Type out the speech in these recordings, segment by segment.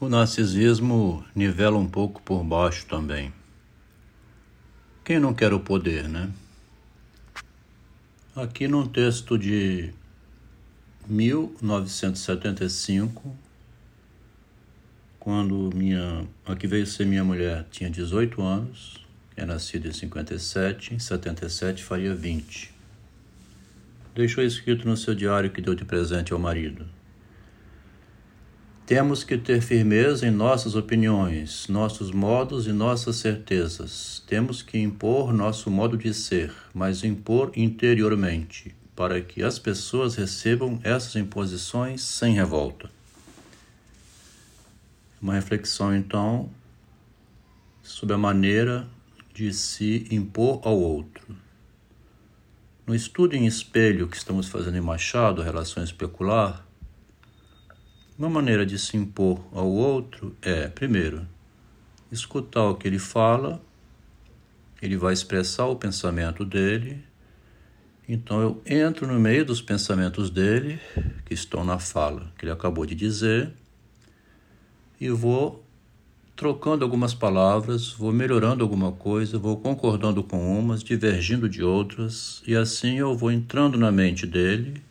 O narcisismo nivela um pouco por baixo também. Quem não quer o poder, né? Aqui num texto de 1975, quando minha, a que veio ser minha mulher tinha 18 anos, é nascida em 57, em 77 faria 20. Deixou escrito no seu diário que deu de presente ao marido. Temos que ter firmeza em nossas opiniões, nossos modos e nossas certezas. Temos que impor nosso modo de ser, mas impor interiormente, para que as pessoas recebam essas imposições sem revolta. Uma reflexão, então, sobre a maneira de se impor ao outro. No estudo em espelho que estamos fazendo em Machado, Relação Especular, uma maneira de se impor ao outro é, primeiro, escutar o que ele fala, ele vai expressar o pensamento dele, então eu entro no meio dos pensamentos dele, que estão na fala que ele acabou de dizer, e vou trocando algumas palavras, vou melhorando alguma coisa, vou concordando com umas, divergindo de outras, e assim eu vou entrando na mente dele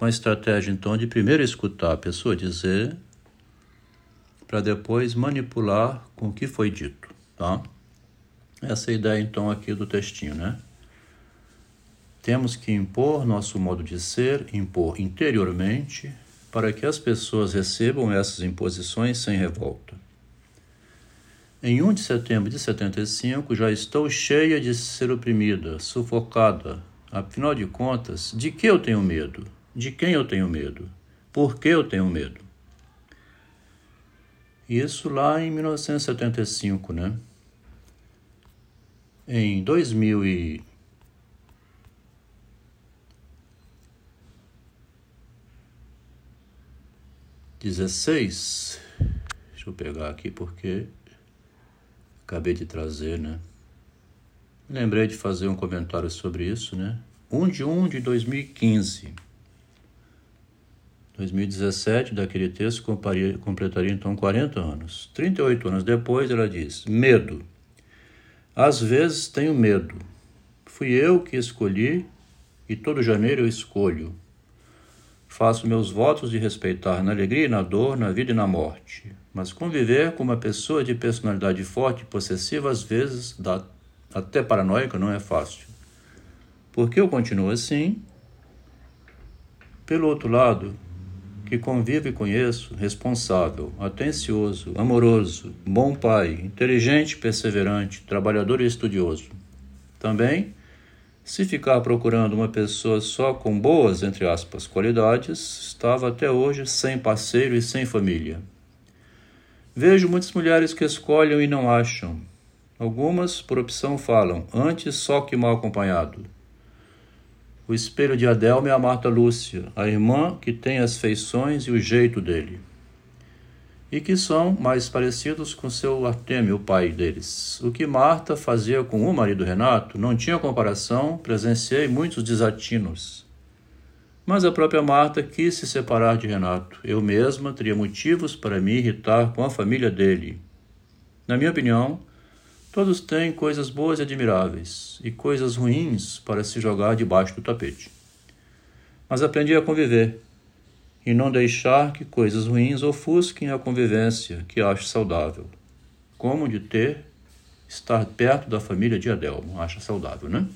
com a estratégia então de primeiro escutar a pessoa dizer, para depois manipular com o que foi dito, tá? Essa é a ideia então aqui do textinho, né? Temos que impor nosso modo de ser, impor interiormente, para que as pessoas recebam essas imposições sem revolta. Em 1 de setembro de 75, já estou cheia de ser oprimida, sufocada. Afinal de contas, de que eu tenho medo? De quem eu tenho medo? Por que eu tenho medo? Isso lá em 1975, né? Em 2000 e dezesseis, deixa eu pegar aqui porque acabei de trazer, né? Lembrei de fazer um comentário sobre isso, né? 1 de 1 de 2015. 2017, daquele texto, completaria então 40 anos. 38 anos depois, ela diz: Medo. Às vezes tenho medo. Fui eu que escolhi e todo janeiro eu escolho. Faço meus votos de respeitar na alegria e na dor, na vida e na morte. Mas conviver com uma pessoa de personalidade forte e possessiva às vezes dá até paranoica não é fácil. Porque eu continuo assim. Pelo outro lado, que convivo e conheço, responsável, atencioso, amoroso, bom pai, inteligente, perseverante, trabalhador e estudioso. Também, se ficar procurando uma pessoa só com boas, entre aspas, qualidades, estava até hoje sem parceiro e sem família. Vejo muitas mulheres que escolhem e não acham. Algumas, por opção, falam, antes só que mal acompanhado. O espelho de Adelma é a Marta Lúcia, a irmã que tem as feições e o jeito dele. E que são mais parecidos com seu Artemio, o pai deles. O que Marta fazia com o marido Renato não tinha comparação, presenciei muitos desatinos. Mas a própria Marta quis se separar de Renato. Eu mesma teria motivos para me irritar com a família dele. Na minha opinião, Todos têm coisas boas e admiráveis e coisas ruins para se jogar debaixo do tapete. Mas aprendi a conviver e não deixar que coisas ruins ofusquem a convivência que acho saudável, como de ter, estar perto da família de Adelmo, acha saudável, né?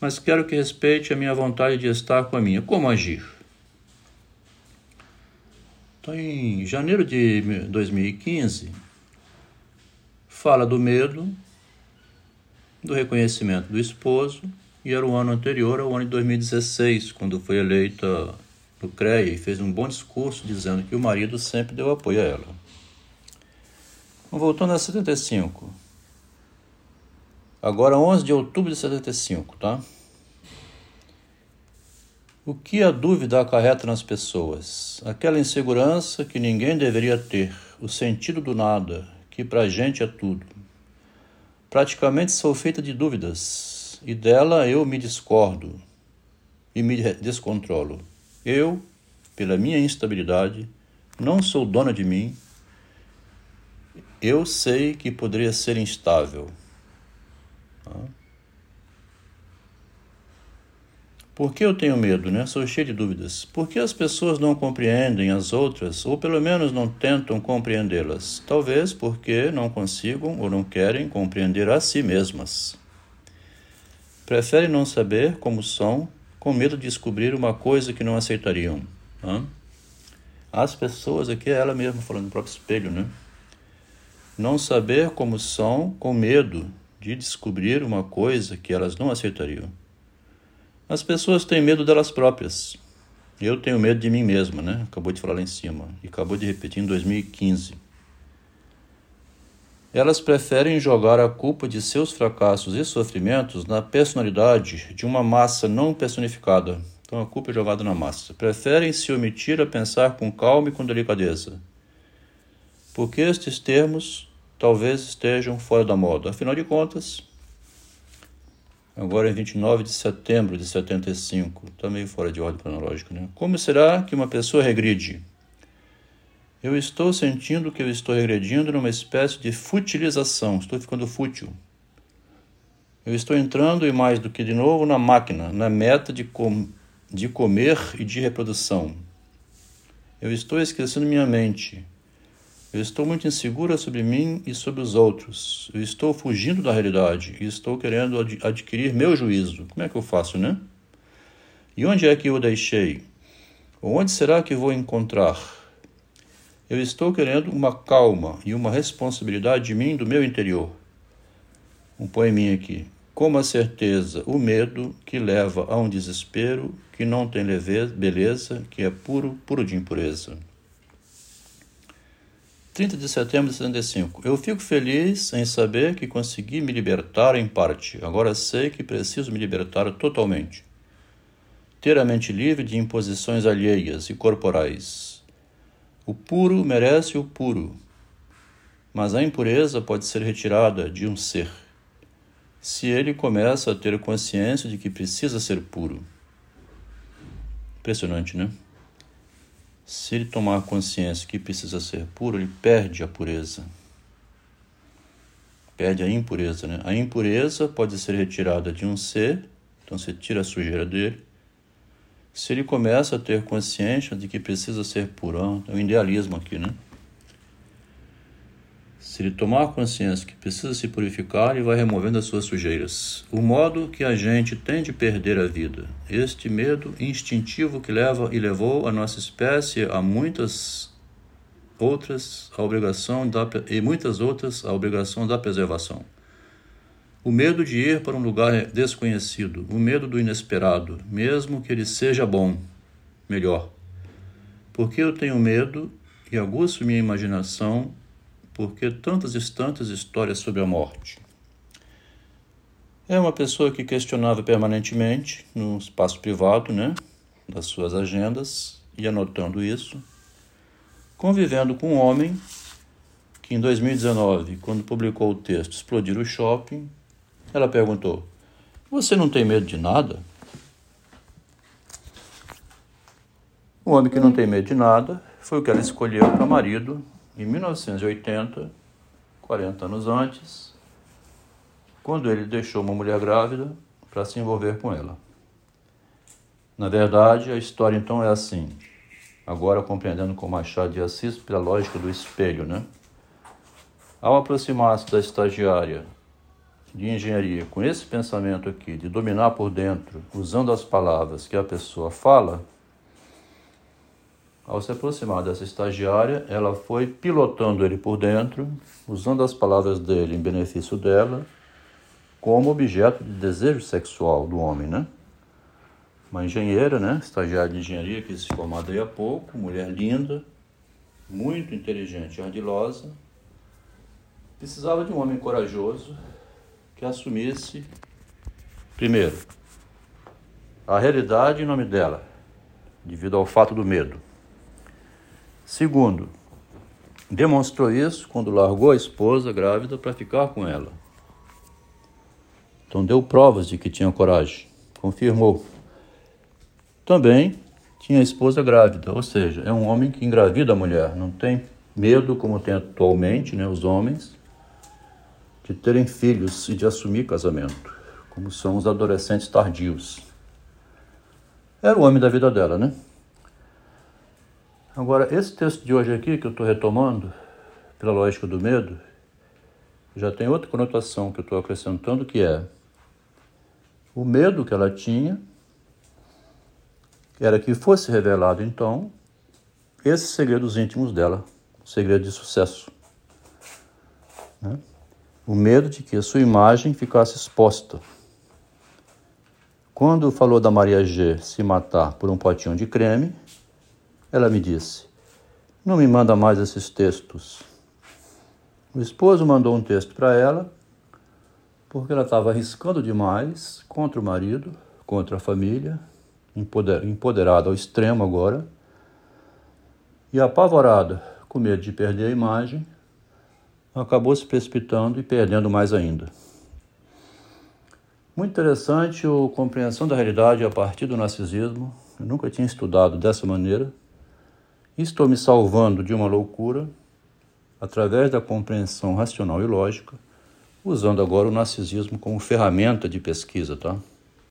Mas quero que respeite a minha vontade de estar com a minha. Como agir? Então, em janeiro de 2015, fala do medo, do reconhecimento do esposo, e era o ano anterior ao ano de 2016, quando foi eleita no CREA e fez um bom discurso dizendo que o marido sempre deu apoio a ela. Voltando a 75. Agora, 11 de outubro de 75, tá? O que a dúvida acarreta nas pessoas? Aquela insegurança que ninguém deveria ter, o sentido do nada, que para a gente é tudo. Praticamente sou feita de dúvidas, e dela eu me discordo e me descontrolo. Eu, pela minha instabilidade, não sou dona de mim. Eu sei que poderia ser instável. Por que eu tenho medo, né? Sou cheio de dúvidas. Por que as pessoas não compreendem as outras, ou pelo menos não tentam compreendê-las? Talvez porque não consigam ou não querem compreender a si mesmas. Preferem não saber como são, com medo de descobrir uma coisa que não aceitariam. Hã? As pessoas, aqui é ela mesma falando no próprio espelho, né? Não saber como são, com medo de descobrir uma coisa que elas não aceitariam. As pessoas têm medo delas próprias. Eu tenho medo de mim mesma, né? Acabou de falar lá em cima. E acabou de repetir em 2015. Elas preferem jogar a culpa de seus fracassos e sofrimentos na personalidade de uma massa não personificada. Então a culpa é jogada na massa. Preferem se omitir a pensar com calma e com delicadeza. Porque estes termos talvez estejam fora da moda. Afinal de contas, agora em 29 de setembro de 75, está meio fora de ordem cronológica, né? Como será que uma pessoa regride? Eu estou sentindo que eu estou regredindo numa espécie de futilização, estou ficando fútil. Eu estou entrando e mais do que de novo na máquina, na meta de, com, de comer e de reprodução. Eu estou esquecendo minha mente. Eu estou muito insegura sobre mim e sobre os outros. Eu estou fugindo da realidade e estou querendo ad adquirir meu juízo. Como é que eu faço, né? E onde é que eu deixei? Onde será que vou encontrar? Eu estou querendo uma calma e uma responsabilidade de mim do meu interior. Um poeminha aqui. Como a certeza, o medo que leva a um desespero que não tem leveza, beleza, que é puro, puro de impureza. 30 de setembro de 75. Eu fico feliz em saber que consegui me libertar em parte. Agora sei que preciso me libertar totalmente. Ter a mente livre de imposições alheias e corporais. O puro merece o puro, mas a impureza pode ser retirada de um ser, se ele começa a ter consciência de que precisa ser puro. Impressionante, né? Se ele tomar consciência que precisa ser puro, ele perde a pureza. Perde a impureza, né? A impureza pode ser retirada de um ser, então você tira a sujeira dele. Se ele começa a ter consciência de que precisa ser puro, é um idealismo aqui, né? Se ele tomar consciência que precisa se purificar, ele vai removendo as suas sujeiras. O modo que a gente tem de perder a vida, este medo instintivo que leva e levou a nossa espécie a muitas outras a obrigação da, e muitas outras a obrigação da preservação. O medo de ir para um lugar desconhecido, o medo do inesperado, mesmo que ele seja bom, melhor. Porque eu tenho medo e aguço minha imaginação porque tantas e tantas histórias sobre a morte. É uma pessoa que questionava permanentemente no espaço privado, né, das suas agendas e anotando isso, convivendo com um homem que em 2019, quando publicou o texto Explodir o Shopping, ela perguntou: Você não tem medo de nada? Um homem que não tem medo de nada foi o que ela escolheu para marido em 1980, 40 anos antes, quando ele deixou uma mulher grávida para se envolver com ela. Na verdade, a história então é assim, agora compreendendo com Machado de Assis pela lógica do espelho, né? Ao aproximar-se da estagiária de engenharia com esse pensamento aqui de dominar por dentro, usando as palavras que a pessoa fala, ao se aproximar dessa estagiária, ela foi pilotando ele por dentro, usando as palavras dele em benefício dela, como objeto de desejo sexual do homem, né? Uma engenheira, né? Estagiária de engenharia que se formou aí há pouco, mulher linda, muito inteligente e ardilosa, precisava de um homem corajoso que assumisse, primeiro, a realidade em nome dela, devido ao fato do medo. Segundo, demonstrou isso quando largou a esposa grávida para ficar com ela. Então deu provas de que tinha coragem, confirmou. Também tinha esposa grávida, ou seja, é um homem que engravida a mulher, não tem medo, como tem atualmente né, os homens, de terem filhos e de assumir casamento, como são os adolescentes tardios. Era o homem da vida dela, né? Agora, esse texto de hoje aqui, que eu estou retomando, pela lógica do medo, já tem outra conotação que eu estou acrescentando, que é o medo que ela tinha era que fosse revelado, então, esses segredos íntimos dela, o segredo de sucesso. Né? O medo de que a sua imagem ficasse exposta. Quando falou da Maria G se matar por um potinho de creme, ela me disse: Não me manda mais esses textos. O esposo mandou um texto para ela, porque ela estava arriscando demais contra o marido, contra a família, empoderada ao extremo agora, e apavorada, com medo de perder a imagem, acabou se precipitando e perdendo mais ainda. Muito interessante a compreensão da realidade a partir do narcisismo. Eu nunca tinha estudado dessa maneira. Estou me salvando de uma loucura através da compreensão racional e lógica, usando agora o narcisismo como ferramenta de pesquisa, tá?